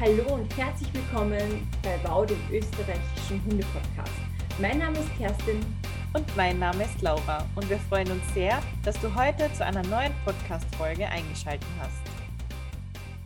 Hallo und herzlich willkommen bei Bau, dem österreichischen Hundepodcast. Mein Name ist Kerstin. Und mein Name ist Laura. Und wir freuen uns sehr, dass du heute zu einer neuen Podcast-Folge eingeschaltet hast.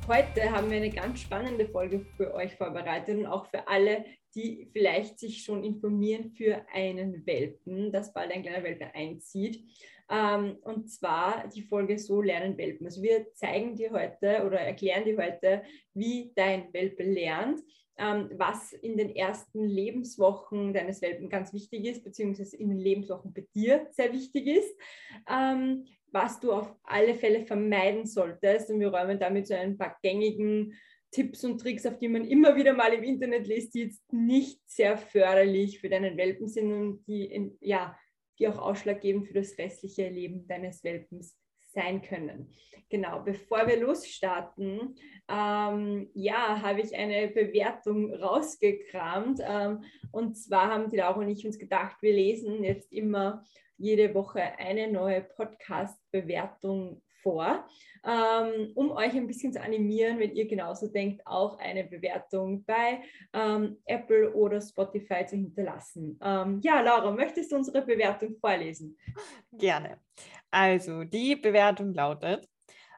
Heute haben wir eine ganz spannende Folge für euch vorbereitet und auch für alle, die vielleicht sich schon informieren für einen Welpen, dass bald ein kleiner Welpe einzieht. Ähm, und zwar die Folge So lernen Welpen. Also wir zeigen dir heute oder erklären dir heute, wie dein Welpe lernt, ähm, was in den ersten Lebenswochen deines Welpen ganz wichtig ist, beziehungsweise in den Lebenswochen bei dir sehr wichtig ist. Ähm, was du auf alle Fälle vermeiden solltest. Und wir räumen damit so ein paar gängigen Tipps und Tricks, auf die man immer wieder mal im Internet liest, die jetzt nicht sehr förderlich für deinen Welpen sind und die in, ja, die auch ausschlaggebend für das restliche Leben deines Welpens sein können. Genau, bevor wir losstarten, ähm, ja, habe ich eine Bewertung rausgekramt. Ähm, und zwar haben die Laura und ich uns gedacht, wir lesen jetzt immer jede Woche eine neue Podcast-Bewertung vor, ähm, um euch ein bisschen zu animieren, wenn ihr genauso denkt, auch eine Bewertung bei ähm, Apple oder Spotify zu hinterlassen. Ähm, ja, Laura, möchtest du unsere Bewertung vorlesen? Gerne. Also, die Bewertung lautet,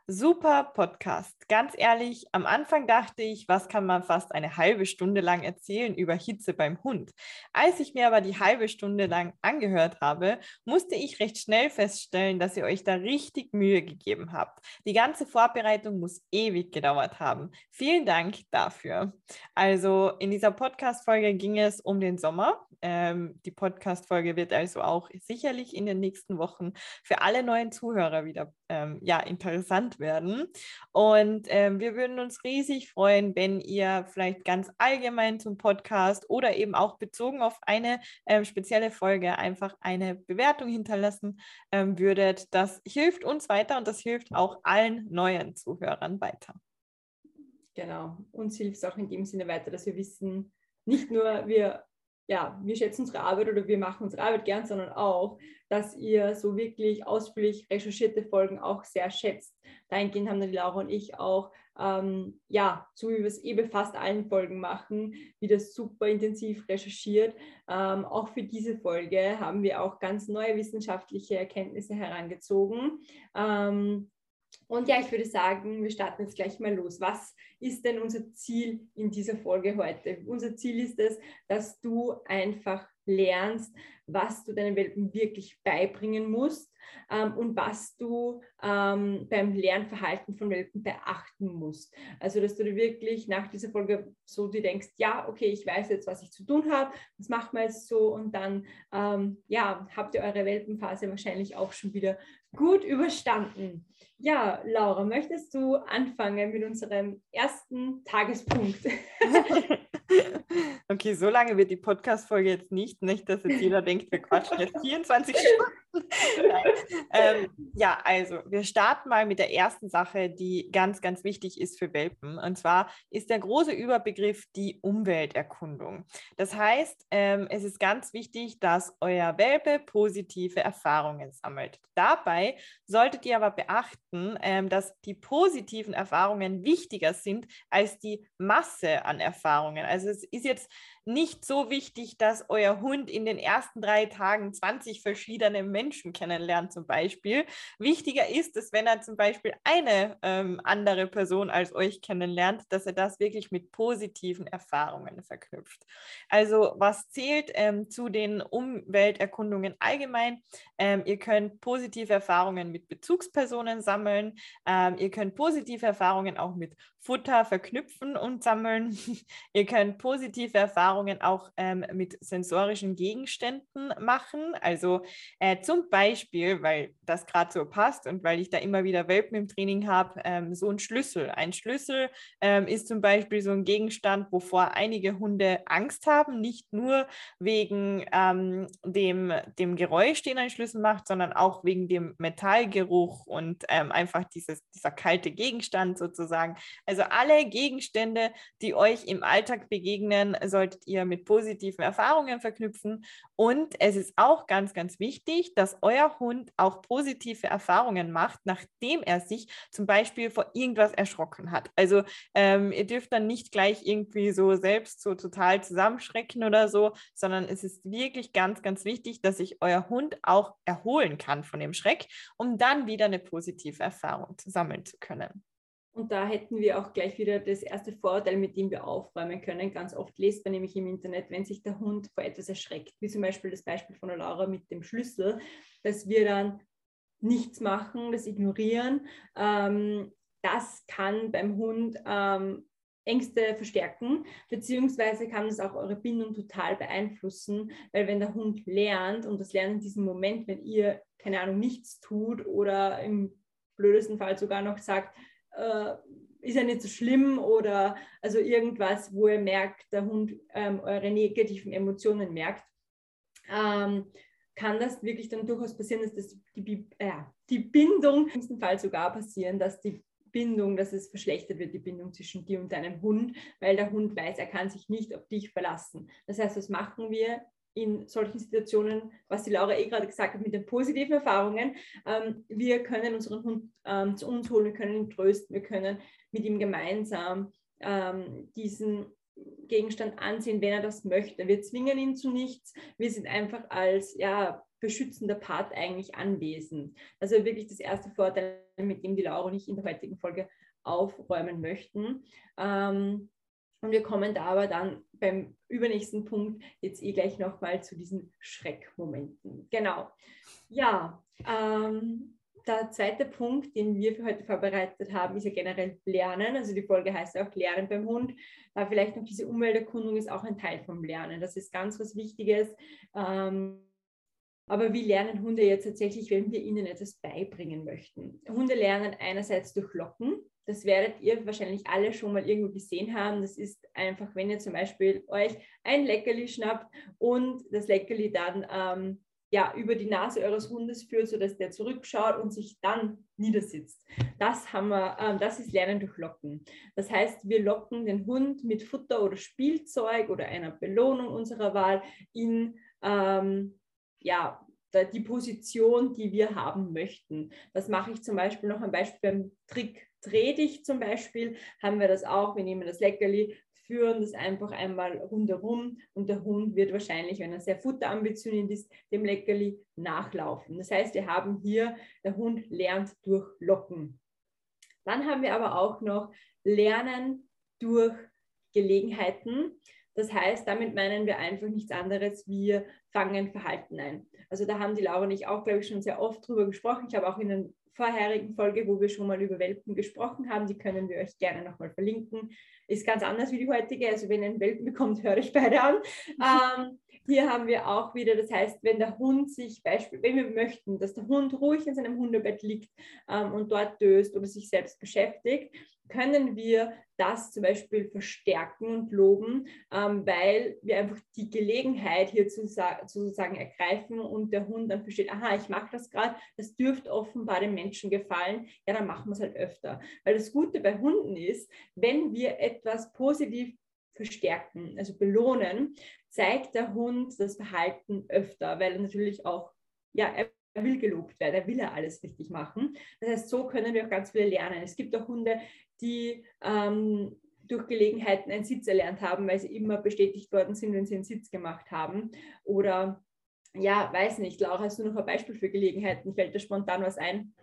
Super Podcast. Ganz ehrlich, am Anfang dachte ich, was kann man fast eine halbe Stunde lang erzählen über Hitze beim Hund. Als ich mir aber die halbe Stunde lang angehört habe, musste ich recht schnell feststellen, dass ihr euch da richtig Mühe gegeben habt. Die ganze Vorbereitung muss ewig gedauert haben. Vielen Dank dafür. Also in dieser Podcast-Folge ging es um den Sommer. Ähm, die Podcast-Folge wird also auch sicherlich in den nächsten Wochen für alle neuen Zuhörer wieder ähm, ja, interessant werden. Und ähm, wir würden uns riesig freuen, wenn ihr vielleicht ganz allgemein zum Podcast oder eben auch bezogen auf eine ähm, spezielle Folge einfach eine Bewertung hinterlassen ähm, würdet. Das hilft uns weiter und das hilft auch allen neuen Zuhörern weiter. Genau, uns hilft es auch in dem Sinne weiter, dass wir wissen, nicht nur wir ja, wir schätzen unsere Arbeit oder wir machen unsere Arbeit gern, sondern auch, dass ihr so wirklich ausführlich recherchierte Folgen auch sehr schätzt. Dahingehend haben dann die Laura und ich auch, ähm, ja, so wie wir es eh bei fast allen Folgen machen, wieder super intensiv recherchiert. Ähm, auch für diese Folge haben wir auch ganz neue wissenschaftliche Erkenntnisse herangezogen. Ähm, und ja, ich würde sagen, wir starten jetzt gleich mal los. Was ist denn unser Ziel in dieser Folge heute? Unser Ziel ist es, dass du einfach lernst, was du deinen Welpen wirklich beibringen musst ähm, und was du ähm, beim Lernverhalten von Welpen beachten musst. Also, dass du dir wirklich nach dieser Folge so dir denkst, ja, okay, ich weiß jetzt, was ich zu tun habe, das machen wir jetzt so und dann, ähm, ja, habt ihr eure Welpenphase wahrscheinlich auch schon wieder gut überstanden. Ja, Laura, möchtest du anfangen mit unserem ersten Tagespunkt? okay, so lange wird die Podcast-Folge jetzt nicht, nicht, dass jetzt jeder denkt, wir quatschen jetzt 24 Stunden. ähm, ja, also wir starten mal mit der ersten Sache, die ganz, ganz wichtig ist für Welpen. Und zwar ist der große Überbegriff die Umwelterkundung. Das heißt, ähm, es ist ganz wichtig, dass euer Welpe positive Erfahrungen sammelt. Dabei solltet ihr aber beachten, ähm, dass die positiven Erfahrungen wichtiger sind als die Masse an Erfahrungen. Also es ist jetzt nicht so wichtig, dass euer Hund in den ersten drei Tagen 20 verschiedene Menschen kennenlernt, zum Beispiel. Wichtiger ist es, wenn er zum Beispiel eine ähm, andere Person als euch kennenlernt, dass er das wirklich mit positiven Erfahrungen verknüpft. Also was zählt ähm, zu den Umwelterkundungen allgemein? Ähm, ihr könnt positive Erfahrungen mit Bezugspersonen sammeln. Ähm, ihr könnt positive Erfahrungen auch mit Futter verknüpfen und sammeln. ihr könnt positive Erfahrungen Erfahrungen auch ähm, mit sensorischen Gegenständen machen. Also äh, zum Beispiel, weil das gerade so passt und weil ich da immer wieder Welpen im Training habe, ähm, so ein Schlüssel. Ein Schlüssel ähm, ist zum Beispiel so ein Gegenstand, wovor einige Hunde Angst haben, nicht nur wegen ähm, dem, dem Geräusch, den ein Schlüssel macht, sondern auch wegen dem Metallgeruch und ähm, einfach dieses, dieser kalte Gegenstand sozusagen. Also alle Gegenstände, die euch im Alltag begegnen, solltet ihr mit positiven Erfahrungen verknüpfen. Und es ist auch ganz, ganz wichtig, dass euer Hund auch positive Erfahrungen macht, nachdem er sich zum Beispiel vor irgendwas erschrocken hat. Also ähm, ihr dürft dann nicht gleich irgendwie so selbst so total zusammenschrecken oder so, sondern es ist wirklich ganz, ganz wichtig, dass sich euer Hund auch erholen kann von dem Schreck, um dann wieder eine positive Erfahrung sammeln zu können. Und da hätten wir auch gleich wieder das erste Vorurteil, mit dem wir aufräumen können. Ganz oft lest man nämlich im Internet, wenn sich der Hund vor etwas erschreckt, wie zum Beispiel das Beispiel von der Laura mit dem Schlüssel, dass wir dann nichts machen, das ignorieren. Ähm, das kann beim Hund ähm, Ängste verstärken, beziehungsweise kann das auch eure Bindung total beeinflussen, weil wenn der Hund lernt und das lernt in diesem Moment, wenn ihr, keine Ahnung, nichts tut oder im blödesten Fall sogar noch sagt, äh, ist ja nicht so schlimm oder also irgendwas, wo ihr merkt, der Hund ähm, eure negativen Emotionen merkt, ähm, kann das wirklich dann durchaus passieren, dass das die, äh, die Bindung, im besten Fall sogar passieren, dass die Bindung, dass es verschlechtert wird, die Bindung zwischen dir und deinem Hund, weil der Hund weiß, er kann sich nicht auf dich verlassen. Das heißt, was machen wir? In solchen Situationen, was die Laura eh gerade gesagt hat, mit den positiven Erfahrungen. Ähm, wir können unseren Hund ähm, zu uns holen, wir können ihn trösten, wir können mit ihm gemeinsam ähm, diesen Gegenstand ansehen, wenn er das möchte. Wir zwingen ihn zu nichts. Wir sind einfach als ja, beschützender Part eigentlich anwesend. Also wirklich das erste Vorteil, mit dem die Laura und ich in der heutigen Folge aufräumen möchten. Ähm, und wir kommen da aber dann beim übernächsten Punkt jetzt eh gleich nochmal zu diesen Schreckmomenten. Genau. Ja, ähm, der zweite Punkt, den wir für heute vorbereitet haben, ist ja generell Lernen. Also die Folge heißt ja auch Lernen beim Hund. Da vielleicht noch diese Umwelterkundung ist auch ein Teil vom Lernen. Das ist ganz was Wichtiges. Ähm, aber wie lernen Hunde jetzt tatsächlich, wenn wir ihnen etwas beibringen möchten? Hunde lernen einerseits durch Locken das werdet ihr wahrscheinlich alle schon mal irgendwo gesehen haben. Das ist einfach, wenn ihr zum Beispiel euch ein Leckerli schnappt und das Leckerli dann ähm, ja, über die Nase eures Hundes führt, sodass der zurückschaut und sich dann niedersitzt. Das, haben wir, ähm, das ist Lernen durch Locken. Das heißt, wir locken den Hund mit Futter oder Spielzeug oder einer Belohnung unserer Wahl in ähm, ja, die Position, die wir haben möchten. Das mache ich zum Beispiel noch ein Beispiel beim Trick dreh dich zum Beispiel, haben wir das auch. Wir nehmen das Leckerli, führen das einfach einmal rundherum und der Hund wird wahrscheinlich, wenn er sehr futterambitioniert ist, dem Leckerli nachlaufen. Das heißt, wir haben hier, der Hund lernt durch Locken. Dann haben wir aber auch noch Lernen durch Gelegenheiten. Das heißt, damit meinen wir einfach nichts anderes, wir fangen Verhalten ein. Also da haben die Laura und ich auch, glaube ich, schon sehr oft drüber gesprochen. Ich habe auch in den vorherigen Folge, wo wir schon mal über Welpen gesprochen haben. Die können wir euch gerne nochmal verlinken. Ist ganz anders wie die heutige. Also wenn ihr einen Welpen bekommt, höre ich beide an. ähm, hier haben wir auch wieder, das heißt, wenn der Hund sich, Beispiel, wenn wir möchten, dass der Hund ruhig in seinem Hundebett liegt ähm, und dort döst oder sich selbst beschäftigt, können wir das zum Beispiel verstärken und loben, ähm, weil wir einfach die Gelegenheit hier zu, sozusagen ergreifen und der Hund dann versteht, aha, ich mache das gerade, das dürfte offenbar dem Menschen gefallen, ja, dann machen wir es halt öfter. Weil das Gute bei Hunden ist, wenn wir etwas positiv verstärken, also belohnen, zeigt der Hund das Verhalten öfter, weil er natürlich auch, ja, er will gelobt werden, er will ja alles richtig machen. Das heißt, so können wir auch ganz viel lernen. Es gibt auch Hunde, die ähm, durch Gelegenheiten einen Sitz erlernt haben, weil sie immer bestätigt worden sind, wenn sie einen Sitz gemacht haben. Oder ja, weiß nicht, Laura, hast du noch ein Beispiel für Gelegenheiten? Fällt dir spontan was ein?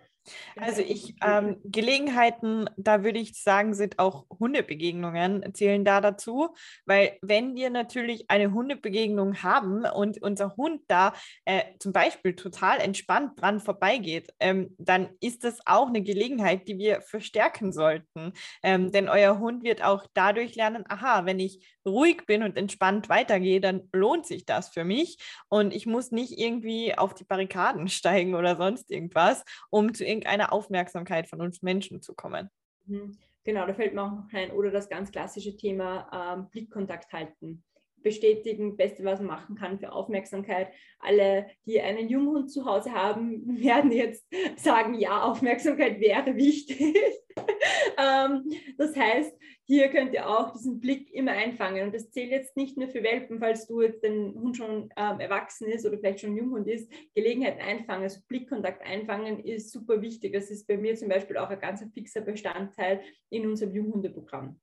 Also ich, ähm, Gelegenheiten, da würde ich sagen, sind auch Hundebegegnungen, zählen da dazu, weil wenn wir natürlich eine Hundebegegnung haben und unser Hund da äh, zum Beispiel total entspannt dran vorbeigeht, ähm, dann ist das auch eine Gelegenheit, die wir verstärken sollten. Ähm, denn euer Hund wird auch dadurch lernen, aha, wenn ich ruhig bin und entspannt weitergehe, dann lohnt sich das für mich und ich muss nicht irgendwie auf die Barrikaden steigen oder sonst irgendwas, um zu irgendeiner Aufmerksamkeit von uns Menschen zu kommen. Mhm. Genau, da fällt mir auch noch ein. Oder das ganz klassische Thema ähm, Blickkontakt halten. Bestätigen, Beste, was man machen kann für Aufmerksamkeit. Alle, die einen Junghund zu Hause haben, werden jetzt sagen, ja, Aufmerksamkeit wäre wichtig. ähm, das heißt, hier könnt ihr auch diesen Blick immer einfangen. Und das zählt jetzt nicht nur für Welpen, falls du jetzt den Hund schon ähm, erwachsen ist oder vielleicht schon Junghund ist, Gelegenheit einfangen, also Blickkontakt einfangen ist super wichtig. Das ist bei mir zum Beispiel auch ein ganz fixer Bestandteil in unserem Junghundeprogramm.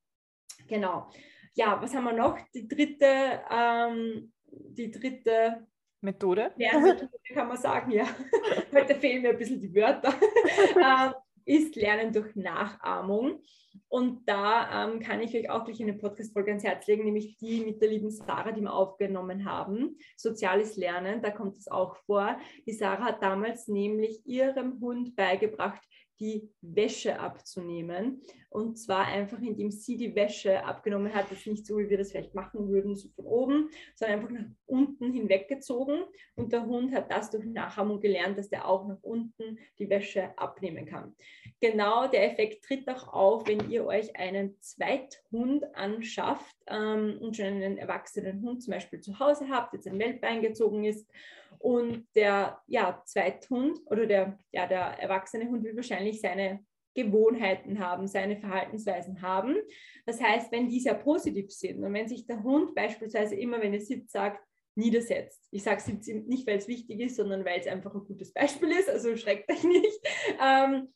Genau. Ja, was haben wir noch? Die dritte, ähm, die dritte Methode. Methode kann man sagen, ja. Heute fehlen mir ein bisschen die Wörter. ähm, ist Lernen durch Nachahmung. Und da ähm, kann ich euch auch gleich eine Podcast-Folge ans Herz legen, nämlich die mit der lieben Sarah, die wir aufgenommen haben. Soziales Lernen, da kommt es auch vor. Die Sarah hat damals nämlich ihrem Hund beigebracht, die Wäsche abzunehmen. Und zwar einfach, indem sie die Wäsche abgenommen hat, das nicht so, wie wir das vielleicht machen würden, so von oben, sondern einfach nach unten hinweggezogen. Und der Hund hat das durch Nachahmung gelernt, dass der auch nach unten die Wäsche abnehmen kann. Genau der Effekt tritt auch auf, wenn ihr euch einen Zweithund anschafft ähm, und schon einen erwachsenen Hund zum Beispiel zu Hause habt, jetzt ein Welpe eingezogen ist und der ja, Zweithund oder der, ja, der erwachsene Hund will wahrscheinlich seine Gewohnheiten haben, seine Verhaltensweisen haben. Das heißt, wenn die sehr positiv sind und wenn sich der Hund beispielsweise immer, wenn er sitzt, sagt, niedersetzt. Ich sage es nicht, weil es wichtig ist, sondern weil es einfach ein gutes Beispiel ist, also schreckt euch nicht. Ähm,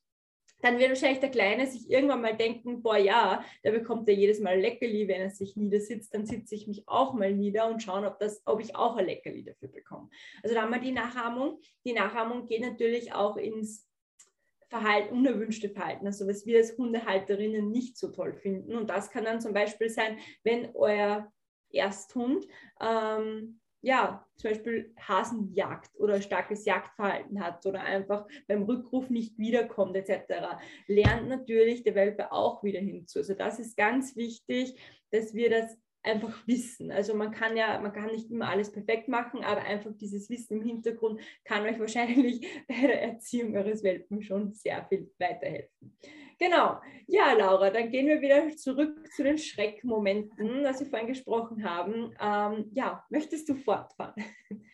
dann wird wahrscheinlich der Kleine sich irgendwann mal denken, boah ja, der bekommt ja jedes Mal Leckerli, wenn er sich niedersitzt, dann sitze ich mich auch mal nieder und schauen, ob, das, ob ich auch ein Leckerli dafür bekomme. Also da haben wir die Nachahmung. Die Nachahmung geht natürlich auch ins Verhalten, unerwünschte Verhalten, also was wir als Hundehalterinnen nicht so toll finden. Und das kann dann zum Beispiel sein, wenn euer Ersthund ähm, ja, zum Beispiel Hasenjagd oder starkes Jagdverhalten hat oder einfach beim Rückruf nicht wiederkommt etc., lernt natürlich der Welpe auch wieder hinzu. Also das ist ganz wichtig, dass wir das einfach wissen. Also man kann ja, man kann nicht immer alles perfekt machen, aber einfach dieses Wissen im Hintergrund kann euch wahrscheinlich bei der Erziehung eures Welpen schon sehr viel weiterhelfen. Genau. Ja, Laura, dann gehen wir wieder zurück zu den Schreckmomenten, was wir vorhin gesprochen haben. Ähm, ja, möchtest du fortfahren?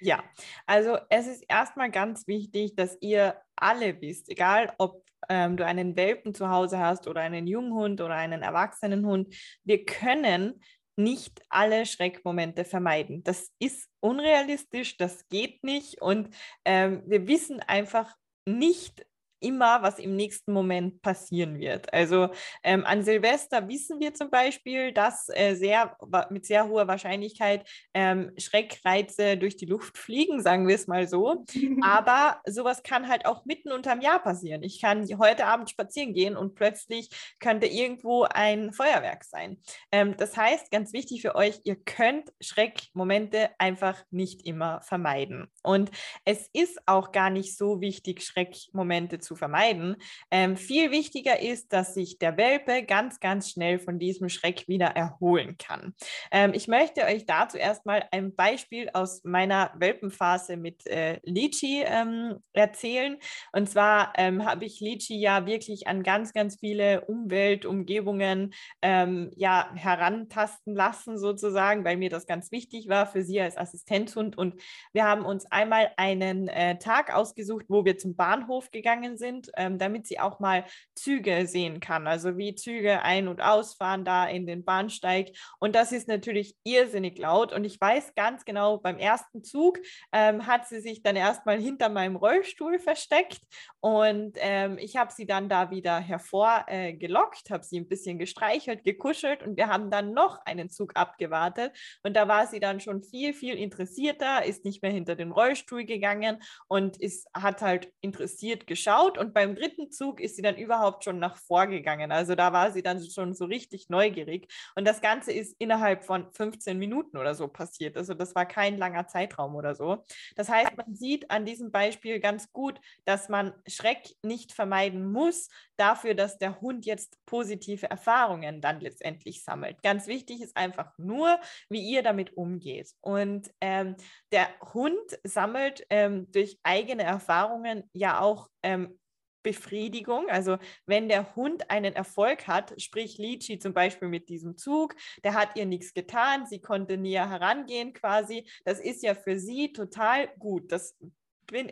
Ja, also es ist erstmal ganz wichtig, dass ihr alle wisst, egal ob ähm, du einen Welpen zu Hause hast oder einen Junghund oder einen erwachsenen Hund, wir können nicht alle Schreckmomente vermeiden. Das ist unrealistisch, das geht nicht und ähm, wir wissen einfach nicht, immer, was im nächsten Moment passieren wird. Also ähm, an Silvester wissen wir zum Beispiel, dass äh, sehr, mit sehr hoher Wahrscheinlichkeit ähm, Schreckreize durch die Luft fliegen, sagen wir es mal so. Aber sowas kann halt auch mitten unterm Jahr passieren. Ich kann heute Abend spazieren gehen und plötzlich könnte irgendwo ein Feuerwerk sein. Ähm, das heißt, ganz wichtig für euch, ihr könnt Schreckmomente einfach nicht immer vermeiden. Und es ist auch gar nicht so wichtig, Schreckmomente zu zu vermeiden. Ähm, viel wichtiger ist, dass sich der Welpe ganz, ganz schnell von diesem Schreck wieder erholen kann. Ähm, ich möchte euch dazu erstmal ein Beispiel aus meiner Welpenphase mit äh, Lichi ähm, erzählen. Und zwar ähm, habe ich Lichi ja wirklich an ganz, ganz viele Umweltumgebungen ähm, ja, herantasten lassen, sozusagen, weil mir das ganz wichtig war für sie als Assistenzhund. Und wir haben uns einmal einen äh, Tag ausgesucht, wo wir zum Bahnhof gegangen sind, ähm, damit sie auch mal Züge sehen kann, also wie Züge ein- und ausfahren da in den Bahnsteig. Und das ist natürlich irrsinnig laut. Und ich weiß ganz genau, beim ersten Zug ähm, hat sie sich dann erstmal hinter meinem Rollstuhl versteckt und ähm, ich habe sie dann da wieder hervorgelockt, äh, habe sie ein bisschen gestreichelt, gekuschelt und wir haben dann noch einen Zug abgewartet. Und da war sie dann schon viel, viel interessierter, ist nicht mehr hinter den Rollstuhl gegangen und ist, hat halt interessiert geschaut geschaut und beim dritten Zug ist sie dann überhaupt schon nach vorgegangen. Also da war sie dann schon so richtig neugierig. Und das Ganze ist innerhalb von 15 Minuten oder so passiert. Also das war kein langer Zeitraum oder so. Das heißt, man sieht an diesem Beispiel ganz gut, dass man Schreck nicht vermeiden muss, dafür, dass der Hund jetzt positive Erfahrungen dann letztendlich sammelt. Ganz wichtig ist einfach nur, wie ihr damit umgeht. Und ähm, der Hund sammelt ähm, durch eigene Erfahrungen ja auch ähm, Befriedigung. Also wenn der Hund einen Erfolg hat, sprich Lichi zum Beispiel mit diesem Zug, der hat ihr nichts getan, sie konnte näher herangehen quasi. Das ist ja für sie total gut. Das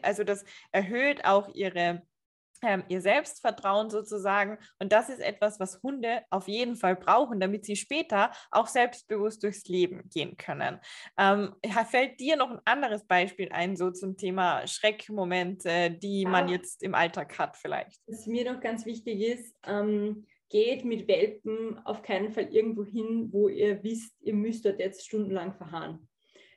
also das erhöht auch ihre ähm, ihr Selbstvertrauen sozusagen. Und das ist etwas, was Hunde auf jeden Fall brauchen, damit sie später auch selbstbewusst durchs Leben gehen können. Ähm, fällt dir noch ein anderes Beispiel ein, so zum Thema Schreckmomente, die ja. man jetzt im Alltag hat vielleicht? Was mir noch ganz wichtig ist, ähm, geht mit Welpen auf keinen Fall irgendwo hin, wo ihr wisst, ihr müsst dort jetzt stundenlang verharren.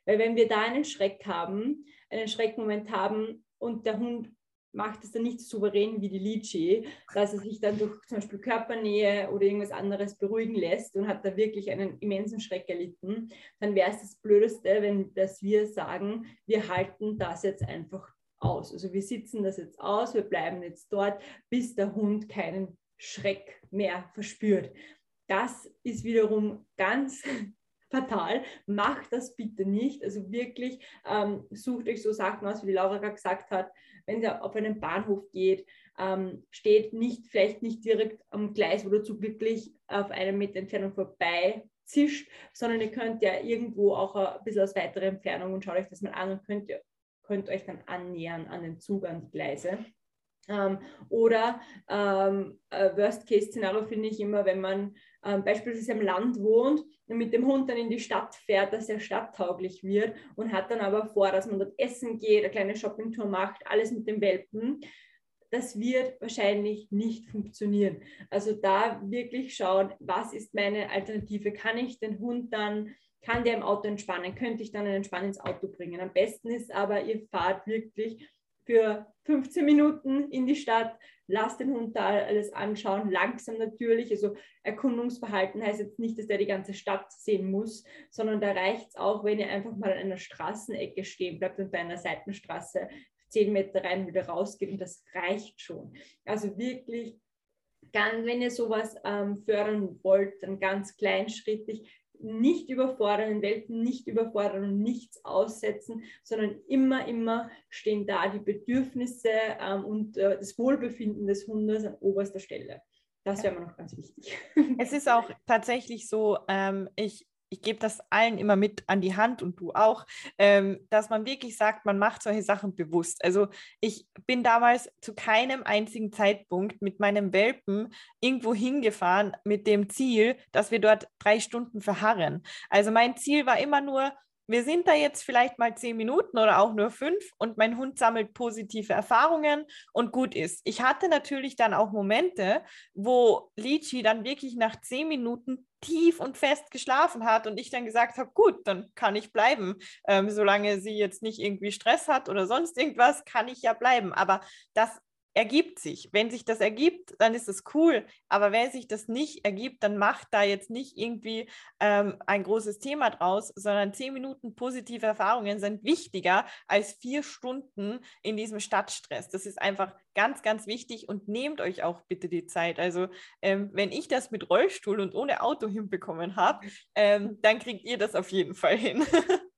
Weil wenn wir da einen Schreck haben, einen Schreckmoment haben und der Hund macht es dann nicht so souverän wie die Lychee, dass er sich dann durch zum Beispiel Körpernähe oder irgendwas anderes beruhigen lässt und hat da wirklich einen immensen Schreck erlitten, dann wäre es das Blödeste, wenn dass wir sagen, wir halten das jetzt einfach aus. Also wir sitzen das jetzt aus, wir bleiben jetzt dort, bis der Hund keinen Schreck mehr verspürt. Das ist wiederum ganz fatal. Macht das bitte nicht. Also wirklich ähm, sucht euch so Sachen aus, wie die Laura gerade gesagt hat. Wenn ihr auf einen Bahnhof geht, ähm, steht nicht, vielleicht nicht direkt am Gleis, wo der Zug wirklich auf einem Meter Entfernung vorbei zischt, sondern ihr könnt ja irgendwo auch ein bisschen aus weiterer Entfernung und schaut euch das mal an und könnt, könnt euch dann annähern an den Zug, an die Gleise. Ähm, oder ähm, Worst-Case-Szenario finde ich immer, wenn man ähm, beispielsweise am Land wohnt und mit dem Hund dann in die Stadt fährt, dass er stadttauglich wird und hat dann aber vor, dass man dort essen geht, eine kleine Shoppingtour macht, alles mit dem Welpen. Das wird wahrscheinlich nicht funktionieren. Also da wirklich schauen, was ist meine Alternative? Kann ich den Hund dann kann der im Auto entspannen? Könnte ich dann einen Entspann ins Auto bringen? Am besten ist aber, ihr fahrt wirklich für 15 Minuten in die Stadt, lasst den Hund da alles anschauen, langsam natürlich. Also Erkundungsverhalten heißt jetzt nicht, dass der die ganze Stadt sehen muss, sondern da reicht es auch, wenn ihr einfach mal an einer Straßenecke stehen bleibt und bei einer Seitenstraße 10 Meter rein wieder rausgeht und das reicht schon. Also wirklich ganz, wenn ihr sowas ähm, fördern wollt, dann ganz kleinschrittig, nicht überfordern, den Welpen nicht überfordern und nichts aussetzen, sondern immer, immer stehen da die Bedürfnisse ähm, und äh, das Wohlbefinden des Hundes an oberster Stelle. Das wäre mir noch ganz wichtig. Es ist auch tatsächlich so, ähm, ich ich gebe das allen immer mit an die Hand und du auch, ähm, dass man wirklich sagt, man macht solche Sachen bewusst. Also ich bin damals zu keinem einzigen Zeitpunkt mit meinem Welpen irgendwo hingefahren mit dem Ziel, dass wir dort drei Stunden verharren. Also mein Ziel war immer nur, wir sind da jetzt vielleicht mal zehn Minuten oder auch nur fünf und mein Hund sammelt positive Erfahrungen und gut ist. Ich hatte natürlich dann auch Momente, wo Lichi dann wirklich nach zehn Minuten tief und fest geschlafen hat und ich dann gesagt habe, gut, dann kann ich bleiben. Ähm, solange sie jetzt nicht irgendwie Stress hat oder sonst irgendwas, kann ich ja bleiben. Aber das ergibt sich. Wenn sich das ergibt, dann ist es cool. Aber wenn sich das nicht ergibt, dann macht da jetzt nicht irgendwie ähm, ein großes Thema draus, sondern zehn Minuten positive Erfahrungen sind wichtiger als vier Stunden in diesem Stadtstress. Das ist einfach ganz, ganz wichtig und nehmt euch auch bitte die Zeit. Also ähm, wenn ich das mit Rollstuhl und ohne Auto hinbekommen habe, ähm, dann kriegt ihr das auf jeden Fall hin.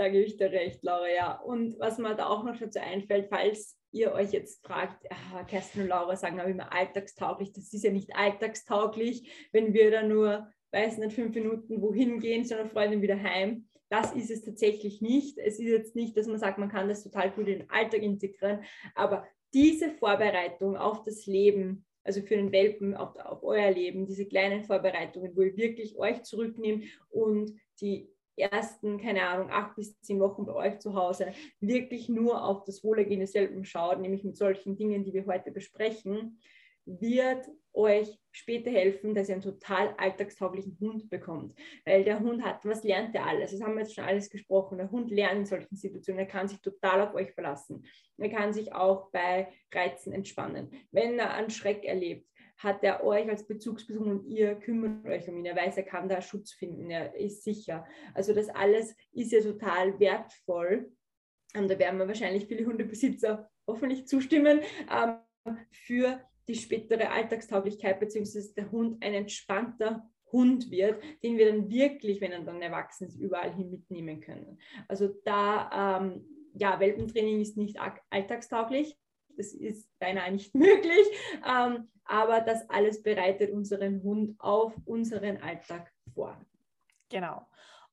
Da gebe ich dir recht, Laura, ja. Und was mir da auch noch dazu einfällt, falls ihr euch jetzt fragt, ah, Kerstin und Laura sagen aber immer alltagstauglich, das ist ja nicht alltagstauglich, wenn wir da nur, weiß nicht, fünf Minuten wohin gehen, sondern Freundin wieder heim. Das ist es tatsächlich nicht. Es ist jetzt nicht, dass man sagt, man kann das total gut in den Alltag integrieren, aber diese Vorbereitung auf das Leben, also für den Welpen, auf, auf euer Leben, diese kleinen Vorbereitungen, wo ihr wirklich euch zurücknehmt und die ersten, keine Ahnung, acht bis zehn Wochen bei euch zu Hause wirklich nur auf das Wohlergehen des Welpen schaut, nämlich mit solchen Dingen, die wir heute besprechen, wird euch später helfen, dass ihr einen total alltagstauglichen Hund bekommt. Weil der Hund hat, was lernt er alles? Das haben wir jetzt schon alles gesprochen. Der Hund lernt in solchen Situationen. Er kann sich total auf euch verlassen. Er kann sich auch bei Reizen entspannen. Wenn er einen Schreck erlebt, hat er euch als Bezugsperson und ihr kümmert euch um ihn. Er weiß, er kann da Schutz finden, er ist sicher. Also das alles ist ja total wertvoll. Und da werden wir wahrscheinlich viele Hundebesitzer hoffentlich zustimmen ähm, für die spätere Alltagstauglichkeit, beziehungsweise der Hund ein entspannter Hund wird, den wir dann wirklich, wenn er dann erwachsen ist, überall hin mitnehmen können. Also da, ähm, ja, Welpentraining ist nicht alltagstauglich, das ist beinahe nicht möglich, ähm, aber das alles bereitet unseren Hund auf unseren Alltag vor. Genau.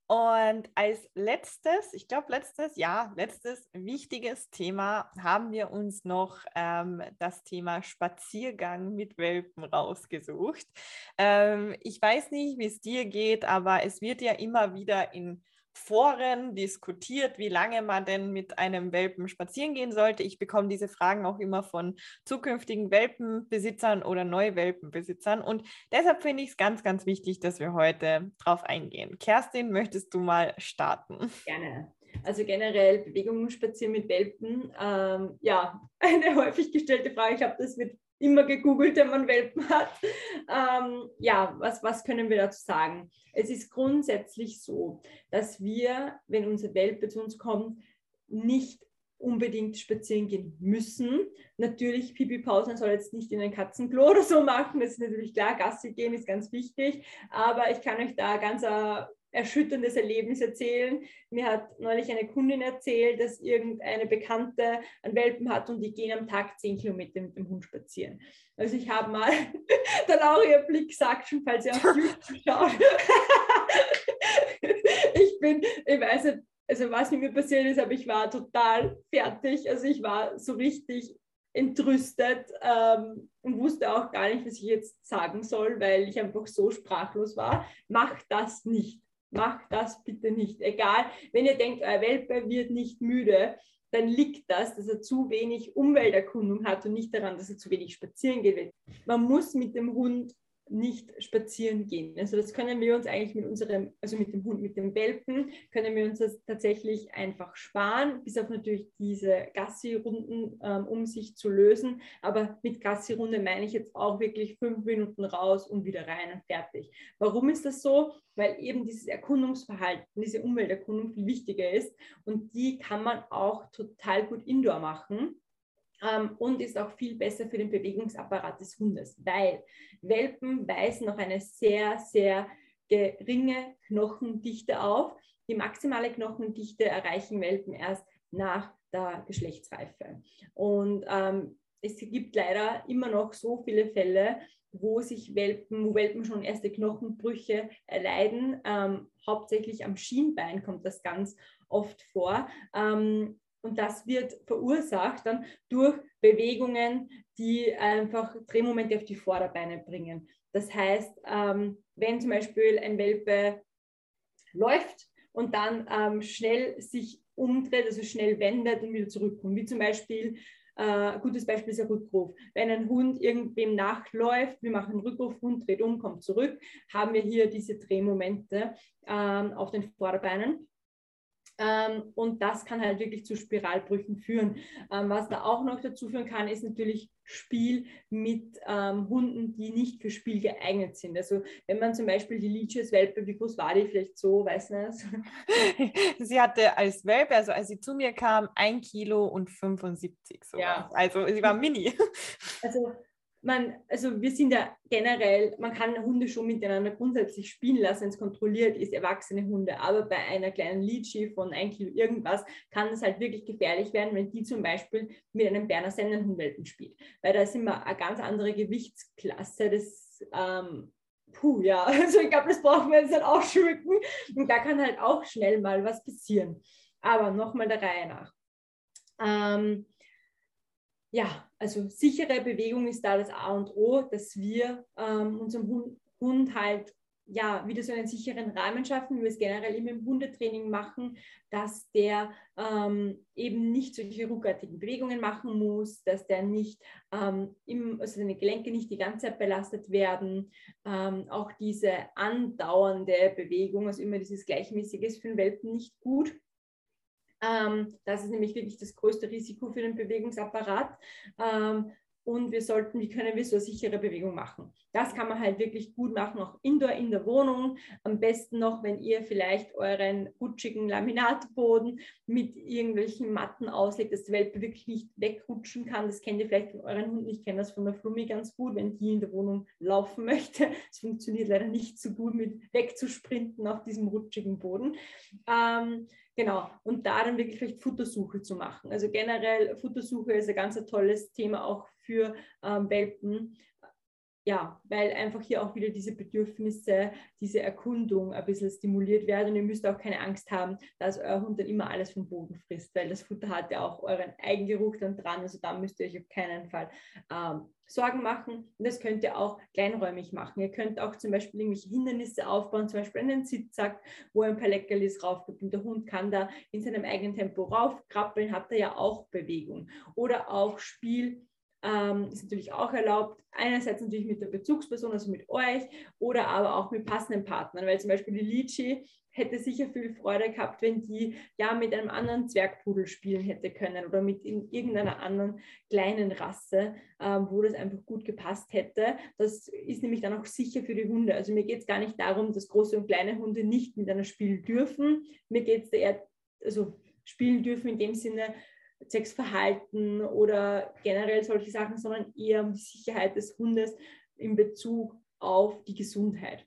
Und als letztes, ich glaube letztes, ja, letztes wichtiges Thema haben wir uns noch ähm, das Thema Spaziergang mit Welpen rausgesucht. Ähm, ich weiß nicht, wie es dir geht, aber es wird ja immer wieder in Foren diskutiert, wie lange man denn mit einem Welpen spazieren gehen sollte. Ich bekomme diese Fragen auch immer von zukünftigen Welpenbesitzern oder Neuwelpenbesitzern. Und deshalb finde ich es ganz, ganz wichtig, dass wir heute drauf eingehen. Kerstin, möchtest du mal starten? Gerne. Also generell Bewegungen spazieren mit Welpen. Ähm, ja, eine häufig gestellte Frage. Ich glaube, das wird immer gegoogelt, wenn man Welpen hat. Ähm, ja, was, was können wir dazu sagen? Es ist grundsätzlich so, dass wir, wenn unser Welpe zu uns kommt, nicht unbedingt spazieren gehen müssen. Natürlich, Pipi Pausen soll jetzt nicht in ein Katzenklo oder so machen, das ist natürlich klar, Gassi gehen ist ganz wichtig, aber ich kann euch da ganz äh, erschütterndes Erlebnis erzählen. Mir hat neulich eine Kundin erzählt, dass irgendeine Bekannte einen Welpen hat und die gehen am Tag zehn Kilometer mit dem Hund spazieren. Also ich habe mal, dann auch ihr Blick sagt schon, falls ihr auf YouTube schaut. ich bin, ich weiß nicht, also was mit mir passiert ist, aber ich war total fertig. Also ich war so richtig entrüstet ähm, und wusste auch gar nicht, was ich jetzt sagen soll, weil ich einfach so sprachlos war. Macht das nicht macht das bitte nicht. Egal, wenn ihr denkt, euer Welpe wird nicht müde, dann liegt das, dass er zu wenig Umwelterkundung hat und nicht daran, dass er zu wenig spazieren geht. Man muss mit dem Hund nicht spazieren gehen. Also das können wir uns eigentlich mit unserem, also mit dem Hund, mit dem Welpen, können wir uns das tatsächlich einfach sparen, bis auf natürlich diese Gassi-Runden, ähm, um sich zu lösen. Aber mit Gassi-Runde meine ich jetzt auch wirklich fünf Minuten raus und wieder rein und fertig. Warum ist das so? Weil eben dieses Erkundungsverhalten, diese Umwelterkundung viel wichtiger ist und die kann man auch total gut indoor machen ähm, und ist auch viel besser für den Bewegungsapparat des Hundes, weil Welpen weisen noch eine sehr, sehr geringe Knochendichte auf. Die maximale Knochendichte erreichen Welpen erst nach der Geschlechtsreife. Und ähm, es gibt leider immer noch so viele Fälle, wo sich Welpen, wo Welpen schon erste Knochenbrüche erleiden. Ähm, hauptsächlich am Schienbein kommt das ganz oft vor. Ähm, und das wird verursacht dann durch Bewegungen, die einfach Drehmomente auf die Vorderbeine bringen. Das heißt, ähm, wenn zum Beispiel ein Welpe läuft und dann ähm, schnell sich umdreht, also schnell wendet und wieder zurückkommt, wie zum Beispiel äh, gutes Beispiel ist der Rückruf. Wenn ein Hund irgendwem nachläuft, wir machen einen Rückruf, Hund dreht um, kommt zurück, haben wir hier diese Drehmomente ähm, auf den Vorderbeinen. Ähm, und das kann halt wirklich zu Spiralbrüchen führen. Ähm, was da auch noch dazu führen kann, ist natürlich Spiel mit ähm, Hunden, die nicht für Spiel geeignet sind. Also wenn man zum Beispiel die Leeches Welpe, wie groß war die vielleicht so, weiß nicht. sie hatte als Welpe, also als sie zu mir kam, ein Kilo und 75 so. Ja. Also sie war mini. Also man, also wir sind ja generell, man kann Hunde schon miteinander grundsätzlich spielen lassen, es kontrolliert ist, erwachsene Hunde. Aber bei einer kleinen Litschi von ein Kilo irgendwas kann es halt wirklich gefährlich werden, wenn die zum Beispiel mit einem Berner Sennenhundwelpen spielt. Weil da ist immer eine ganz andere Gewichtsklasse. Das, ähm, puh, ja, also ich glaube, das brauchen wir jetzt halt auch schmücken. Und da kann halt auch schnell mal was passieren. Aber nochmal der Reihe nach. Ähm, ja, also sichere Bewegung ist da das A und O, dass wir ähm, unserem Hund, Hund halt ja, wieder so einen sicheren Rahmen schaffen, wie wir es generell immer im Hundetraining machen, dass der ähm, eben nicht solche ruckartigen Bewegungen machen muss, dass der nicht, ähm, im, also seine Gelenke nicht die ganze Zeit belastet werden. Ähm, auch diese andauernde Bewegung, also immer dieses Gleichmäßige ist für den Welpen nicht gut. Ähm, das ist nämlich wirklich das größte Risiko für den Bewegungsapparat. Ähm, und wir sollten, wie können wir so eine sichere Bewegung machen? Das kann man halt wirklich gut machen, auch indoor in der Wohnung. Am besten noch, wenn ihr vielleicht euren rutschigen Laminatboden mit irgendwelchen Matten auslegt, dass die Welpe wirklich nicht wegrutschen kann. Das kennt ihr vielleicht von euren Hunden. Ich kenne das von der Flummi ganz gut, wenn die in der Wohnung laufen möchte. Es funktioniert leider nicht so gut mit wegzusprinten auf diesem rutschigen Boden. Ähm, Genau, und da dann wirklich vielleicht Futtersuche zu machen. Also generell Futtersuche ist ein ganz tolles Thema auch für ähm, Welpen, ja, weil einfach hier auch wieder diese Bedürfnisse, diese Erkundung ein bisschen stimuliert werden. Und ihr müsst auch keine Angst haben, dass euer Hund dann immer alles vom Boden frisst, weil das Futter hat ja auch euren Eigengeruch dann dran. Also da müsst ihr euch auf keinen Fall ähm, Sorgen machen. Und das könnt ihr auch kleinräumig machen. Ihr könnt auch zum Beispiel irgendwelche Hindernisse aufbauen, zum Beispiel einen Sitzsack, wo ein paar Leckerlis rauf gibt. Und der Hund kann da in seinem eigenen Tempo raufkrabbeln, hat er ja auch Bewegung. Oder auch Spiel ähm, ist natürlich auch erlaubt. Einerseits natürlich mit der Bezugsperson, also mit euch, oder aber auch mit passenden Partnern, weil zum Beispiel die Lichi hätte sicher viel Freude gehabt, wenn die ja mit einem anderen Zwergpudel spielen hätte können oder mit in irgendeiner anderen kleinen Rasse, ähm, wo das einfach gut gepasst hätte. Das ist nämlich dann auch sicher für die Hunde. Also mir geht es gar nicht darum, dass große und kleine Hunde nicht miteinander spielen dürfen. Mir geht es eher, also spielen dürfen in dem Sinne, Sexverhalten oder generell solche Sachen, sondern eher um die Sicherheit des Hundes in Bezug auf die Gesundheit.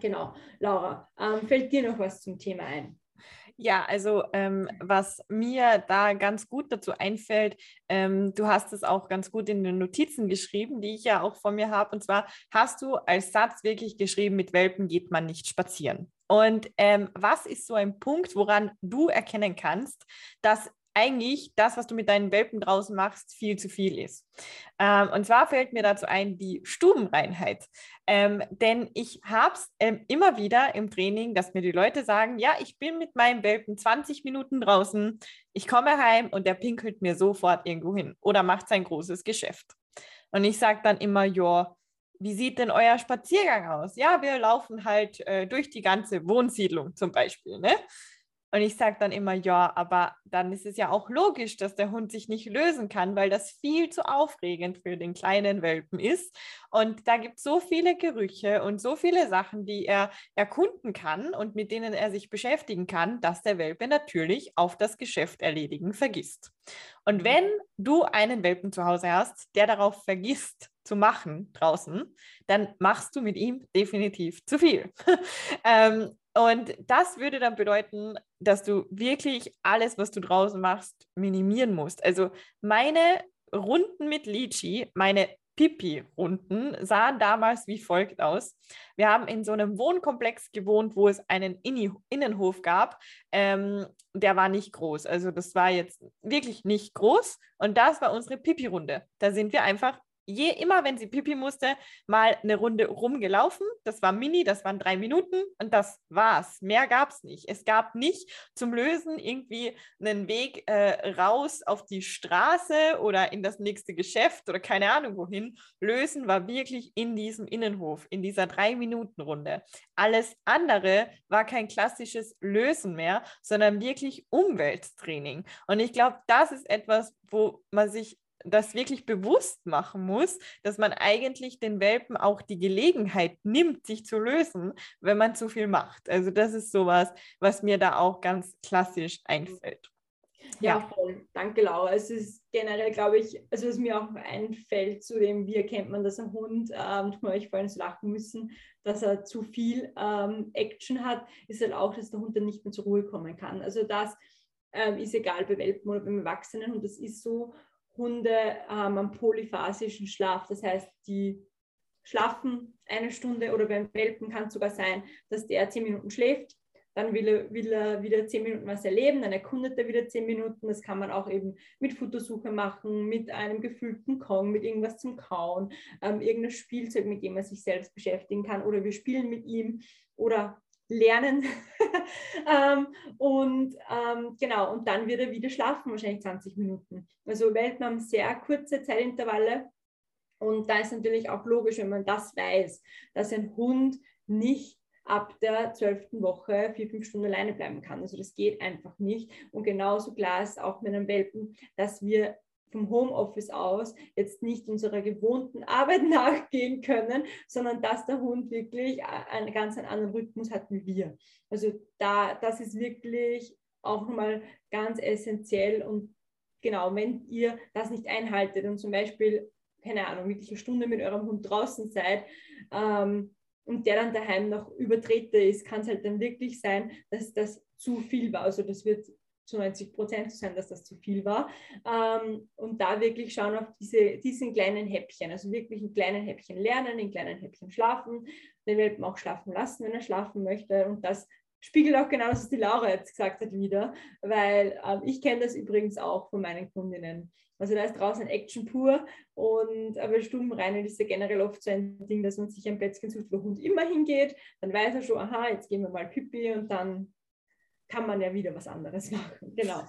Genau. Laura, ähm, fällt dir noch was zum Thema ein? Ja, also ähm, was mir da ganz gut dazu einfällt, ähm, du hast es auch ganz gut in den Notizen geschrieben, die ich ja auch von mir habe. Und zwar hast du als Satz wirklich geschrieben, mit Welpen geht man nicht spazieren. Und ähm, was ist so ein Punkt, woran du erkennen kannst, dass eigentlich das, was du mit deinen Welpen draußen machst, viel zu viel ist. Ähm, und zwar fällt mir dazu ein die Stubenreinheit. Ähm, denn ich habe es ähm, immer wieder im Training, dass mir die Leute sagen, ja, ich bin mit meinem Welpen 20 Minuten draußen, ich komme heim und der pinkelt mir sofort irgendwo hin oder macht sein großes Geschäft. Und ich sage dann immer, ja, wie sieht denn euer Spaziergang aus? Ja, wir laufen halt äh, durch die ganze Wohnsiedlung zum Beispiel. Ne? Und ich sage dann immer, ja, aber dann ist es ja auch logisch, dass der Hund sich nicht lösen kann, weil das viel zu aufregend für den kleinen Welpen ist. Und da gibt es so viele Gerüche und so viele Sachen, die er erkunden kann und mit denen er sich beschäftigen kann, dass der Welpe natürlich auf das Geschäft erledigen vergisst. Und mhm. wenn du einen Welpen zu Hause hast, der darauf vergisst, zu machen draußen, dann machst du mit ihm definitiv zu viel. ähm, und das würde dann bedeuten, dass du wirklich alles, was du draußen machst, minimieren musst. Also meine Runden mit Litchi, meine Pipi-Runden sahen damals wie folgt aus. Wir haben in so einem Wohnkomplex gewohnt, wo es einen Innenhof gab. Ähm, der war nicht groß. Also das war jetzt wirklich nicht groß. Und das war unsere Pipi-Runde. Da sind wir einfach je immer, wenn sie pipi musste, mal eine Runde rumgelaufen. Das war mini, das waren drei Minuten und das war's. Mehr gab es nicht. Es gab nicht zum Lösen irgendwie einen Weg äh, raus auf die Straße oder in das nächste Geschäft oder keine Ahnung wohin. Lösen war wirklich in diesem Innenhof, in dieser drei Minuten Runde. Alles andere war kein klassisches Lösen mehr, sondern wirklich Umwelttraining. Und ich glaube, das ist etwas, wo man sich das wirklich bewusst machen muss, dass man eigentlich den Welpen auch die Gelegenheit nimmt, sich zu lösen, wenn man zu viel macht. Also das ist sowas, was mir da auch ganz klassisch einfällt. Ja, voll. Danke, Laura. Es ist generell, glaube ich, also was mir auch einfällt, zu dem, wie erkennt man, dass ein Hund, ähm, tut mir euch vorhin so lachen müssen, dass er zu viel ähm, Action hat, ist halt auch, dass der Hund dann nicht mehr zur Ruhe kommen kann. Also das ähm, ist egal bei Welpen oder beim Erwachsenen und das ist so. Hunde haben einen polyphasischen Schlaf. Das heißt, die schlafen eine Stunde oder beim Welpen kann es sogar sein, dass der zehn Minuten schläft. Dann will er, will er wieder zehn Minuten was erleben, dann erkundet er wieder zehn Minuten. Das kann man auch eben mit Futtersuche machen, mit einem gefüllten Kong, mit irgendwas zum Kauen, ähm, irgendein Spielzeug, mit dem er sich selbst beschäftigen kann. Oder wir spielen mit ihm oder lernen. ähm, und ähm, genau, und dann wird er wieder schlafen, wahrscheinlich 20 Minuten. Also Welpen haben sehr kurze Zeitintervalle. Und da ist natürlich auch logisch, wenn man das weiß, dass ein Hund nicht ab der zwölften Woche vier, fünf Stunden alleine bleiben kann. Also das geht einfach nicht. Und genauso klar ist auch mit einem Welpen, dass wir vom Homeoffice aus jetzt nicht unserer gewohnten Arbeit nachgehen können, sondern dass der Hund wirklich einen ganz anderen Rhythmus hat wie wir. Also da, das ist wirklich auch nochmal ganz essentiell und genau, wenn ihr das nicht einhaltet und zum Beispiel, keine Ahnung, wirklich eine Stunde mit eurem Hund draußen seid, ähm, und der dann daheim noch Übertreter ist, kann es halt dann wirklich sein, dass das zu viel war. Also das wird zu 90 Prozent zu sein, dass das zu viel war. Ähm, und da wirklich schauen auf diese, diesen kleinen Häppchen, also wirklich in kleinen Häppchen lernen, in kleinen Häppchen schlafen, den Welpen auch schlafen lassen, wenn er schlafen möchte. Und das spiegelt auch genau das, was die Laura jetzt gesagt hat, wieder, weil ähm, ich kenne das übrigens auch von meinen Kundinnen. Also da ist draußen Action pur und aber Stubenreinen ist ja generell oft so ein Ding, dass man sich ein Plätzchen sucht, wo Hund immer hingeht, dann weiß er schon, aha, jetzt gehen wir mal Pipi und dann kann man ja wieder was anderes machen. Genau.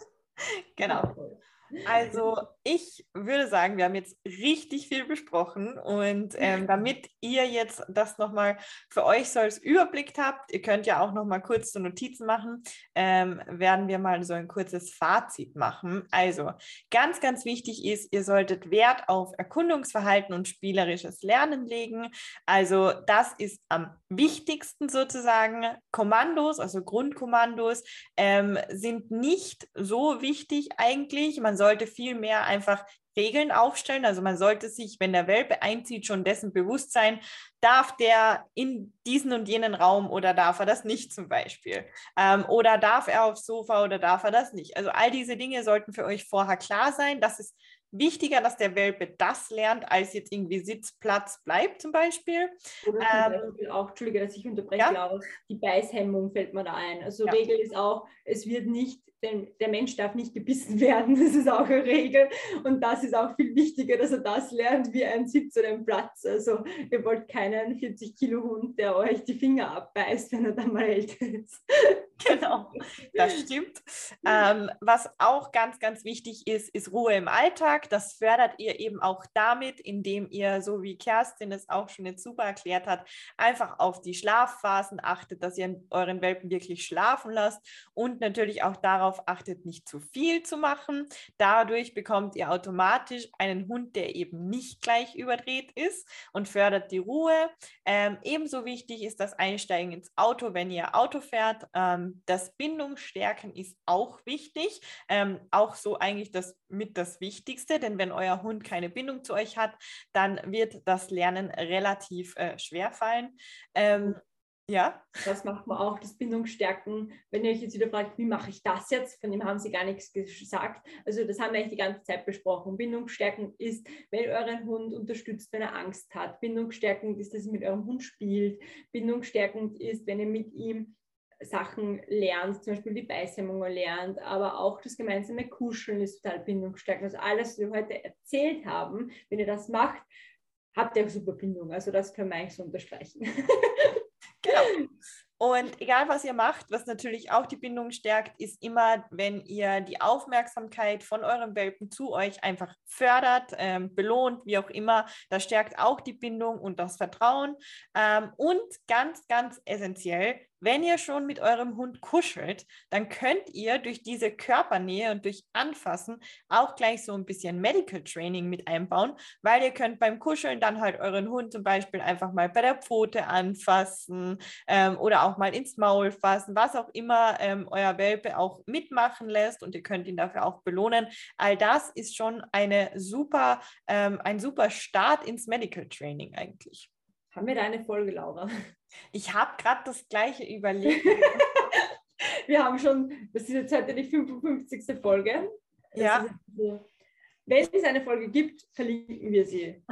Genau. Also ich würde sagen, wir haben jetzt richtig viel besprochen und ähm, damit ihr jetzt das nochmal für euch so als Überblick habt, ihr könnt ja auch nochmal kurz so Notizen machen, ähm, werden wir mal so ein kurzes Fazit machen. Also ganz, ganz wichtig ist, ihr solltet Wert auf Erkundungsverhalten und spielerisches Lernen legen. Also das ist am wichtigsten sozusagen. Kommandos, also Grundkommandos, ähm, sind nicht so wichtig eigentlich. Man sollte viel mehr einfach Regeln aufstellen. Also man sollte sich, wenn der Welpe einzieht, schon dessen bewusst sein, darf der in diesen und jenen Raum oder darf er das nicht zum Beispiel? Ähm, oder darf er aufs Sofa oder darf er das nicht? Also all diese Dinge sollten für euch vorher klar sein. Das ist wichtiger, dass der Welpe das lernt, als jetzt irgendwie Sitzplatz bleibt zum Beispiel. Oder zum ähm, Beispiel auch, Entschuldige, dass ich unterbreche, ja? Laura, die Beißhemmung fällt mir da ein. Also ja. Regel ist auch, es wird nicht, denn der Mensch darf nicht gebissen werden, das ist auch eine Regel. Und das ist auch viel wichtiger, dass er das lernt wie ein Sitz oder ein Platz. Also ihr wollt keinen 40 Kilo Hund, der euch die Finger abbeißt, wenn er dann mal älter ist. Genau, das stimmt. Ähm, was auch ganz, ganz wichtig ist, ist Ruhe im Alltag. Das fördert ihr eben auch damit, indem ihr, so wie Kerstin es auch schon jetzt super erklärt hat, einfach auf die Schlafphasen achtet, dass ihr euren Welpen wirklich schlafen lasst und natürlich auch darauf achtet, nicht zu viel zu machen. Dadurch bekommt ihr automatisch einen Hund, der eben nicht gleich überdreht ist und fördert die Ruhe. Ähm, ebenso wichtig ist das Einsteigen ins Auto, wenn ihr Auto fährt. Ähm, ähm, das Bindungsstärken ist auch wichtig, ähm, auch so eigentlich das mit das Wichtigste, denn wenn euer Hund keine Bindung zu euch hat, dann wird das Lernen relativ äh, schwer fallen. Ähm, ja. Das macht man auch, das Bindungsstärken. Wenn ihr euch jetzt wieder fragt, wie mache ich das jetzt? Von dem haben sie gar nichts gesagt. Also das haben wir eigentlich die ganze Zeit besprochen. Bindungsstärken ist, wenn ihr euren Hund unterstützt, wenn er Angst hat. Bindungsstärkend ist, dass ihr mit eurem Hund spielt. Bindungsstärkend ist, wenn ihr mit ihm Sachen lernt, zum Beispiel die Beißhemmung lernt, aber auch das gemeinsame Kuscheln ist total bindungsstärkend. Also alles, was wir heute erzählt haben, wenn ihr das macht, habt ihr super Bindung. Also das können wir eigentlich so unterstreichen. Genau. Und egal, was ihr macht, was natürlich auch die Bindung stärkt, ist immer, wenn ihr die Aufmerksamkeit von eurem Welpen zu euch einfach fördert, ähm, belohnt, wie auch immer. Das stärkt auch die Bindung und das Vertrauen. Ähm, und ganz, ganz essentiell, wenn ihr schon mit eurem Hund kuschelt, dann könnt ihr durch diese Körpernähe und durch Anfassen auch gleich so ein bisschen Medical Training mit einbauen, weil ihr könnt beim Kuscheln dann halt euren Hund zum Beispiel einfach mal bei der Pfote anfassen ähm, oder auch mal ins Maul fassen, was auch immer ähm, euer Welpe auch mitmachen lässt und ihr könnt ihn dafür auch belohnen. All das ist schon eine super, ähm, ein super Start ins Medical Training eigentlich. Haben wir da eine Folge, Laura? Ich habe gerade das gleiche überlegt. wir haben schon, das ist jetzt heute die 55. Folge. Das ja. wenn es eine Folge gibt, verlinken wir sie.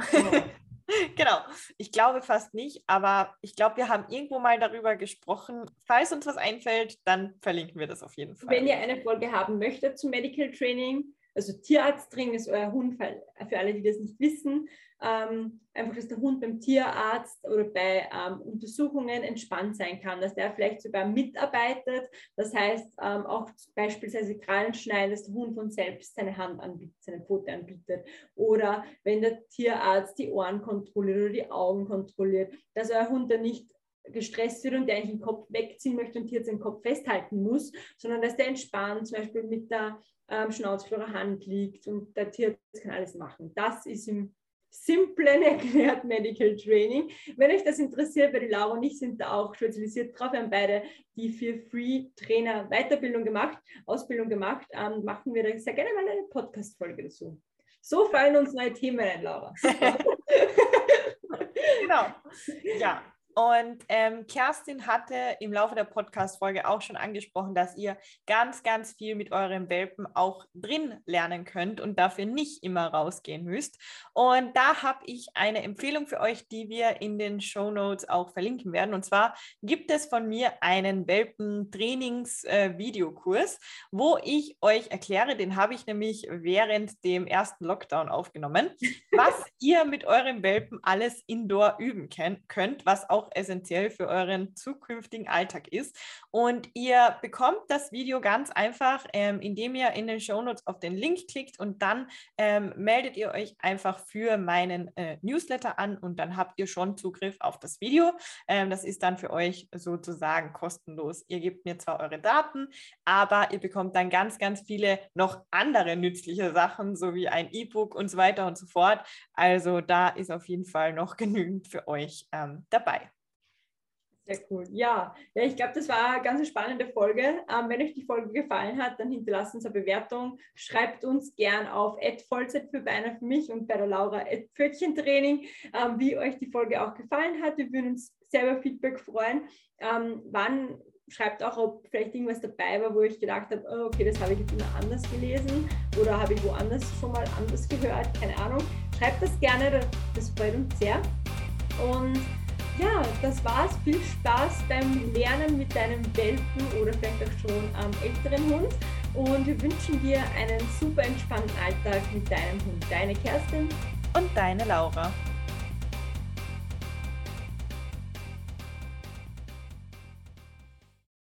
genau, ich glaube fast nicht, aber ich glaube, wir haben irgendwo mal darüber gesprochen. Falls uns was einfällt, dann verlinken wir das auf jeden Fall. Wenn ihr eine Folge haben möchtet zum Medical Training, also Tierarzttraining ist euer Hund, für alle, die das nicht wissen, ähm, einfach, dass der Hund beim Tierarzt oder bei ähm, Untersuchungen entspannt sein kann, dass der vielleicht sogar mitarbeitet. Das heißt, ähm, auch beispielsweise Krallenschneiden, dass der Hund von selbst seine Hand anbietet, seine Pfote anbietet. Oder wenn der Tierarzt die Ohren kontrolliert oder die Augen kontrolliert, dass euer Hund dann nicht gestresst wird und der eigentlich den Kopf wegziehen möchte und hier jetzt den Kopf festhalten muss, sondern dass der entspannt zum Beispiel mit der ähm, Schnauze Hand liegt und der Tierarzt kann alles machen. Das ist im simplen erklärt Medical Training. Wenn euch das interessiert, weil die Laura und ich sind da auch spezialisiert drauf, wir haben beide die für Free Trainer Weiterbildung gemacht, Ausbildung gemacht, ähm, machen wir da sehr gerne mal eine Podcast-Folge dazu. So fallen uns neue Themen ein, Laura. genau. Ja, Und ähm, Kerstin hatte im Laufe der Podcast-Folge auch schon angesprochen, dass ihr ganz, ganz viel mit euren Welpen auch drin lernen könnt und dafür nicht immer rausgehen müsst. Und da habe ich eine Empfehlung für euch, die wir in den Show Notes auch verlinken werden. Und zwar gibt es von mir einen Welpen-Trainings-Videokurs, äh, wo ich euch erkläre, den habe ich nämlich während dem ersten Lockdown aufgenommen, was ihr mit eurem Welpen alles indoor üben könnt, was auch essentiell für euren zukünftigen Alltag ist. Und ihr bekommt das Video ganz einfach, ähm, indem ihr in den Shownotes auf den Link klickt und dann ähm, meldet ihr euch einfach für meinen äh, Newsletter an und dann habt ihr schon Zugriff auf das Video. Ähm, das ist dann für euch sozusagen kostenlos. Ihr gebt mir zwar eure Daten, aber ihr bekommt dann ganz, ganz viele noch andere nützliche Sachen, so wie ein E-Book und so weiter und so fort. Also da ist auf jeden Fall noch genügend für euch ähm, dabei. Sehr cool. Ja, ja ich glaube, das war eine ganz spannende Folge. Ähm, wenn euch die Folge gefallen hat, dann hinterlasst uns eine Bewertung. Schreibt uns gern auf Vollzeit für Beiner für mich und bei der Laura Pfötchentraining, ähm, wie euch die Folge auch gefallen hat. Wir würden uns selber Feedback freuen. Ähm, wann schreibt auch, ob vielleicht irgendwas dabei war, wo ich gedacht habe, oh, okay, das habe ich jetzt immer anders gelesen oder habe ich woanders schon mal anders gehört, keine Ahnung. Schreibt das gerne, das freut uns sehr. Und ja, das war's. Viel Spaß beim Lernen mit deinem Welpen oder vielleicht auch schon ähm, älteren Hund. Und wir wünschen dir einen super entspannten Alltag mit deinem Hund. Deine Kerstin und deine Laura.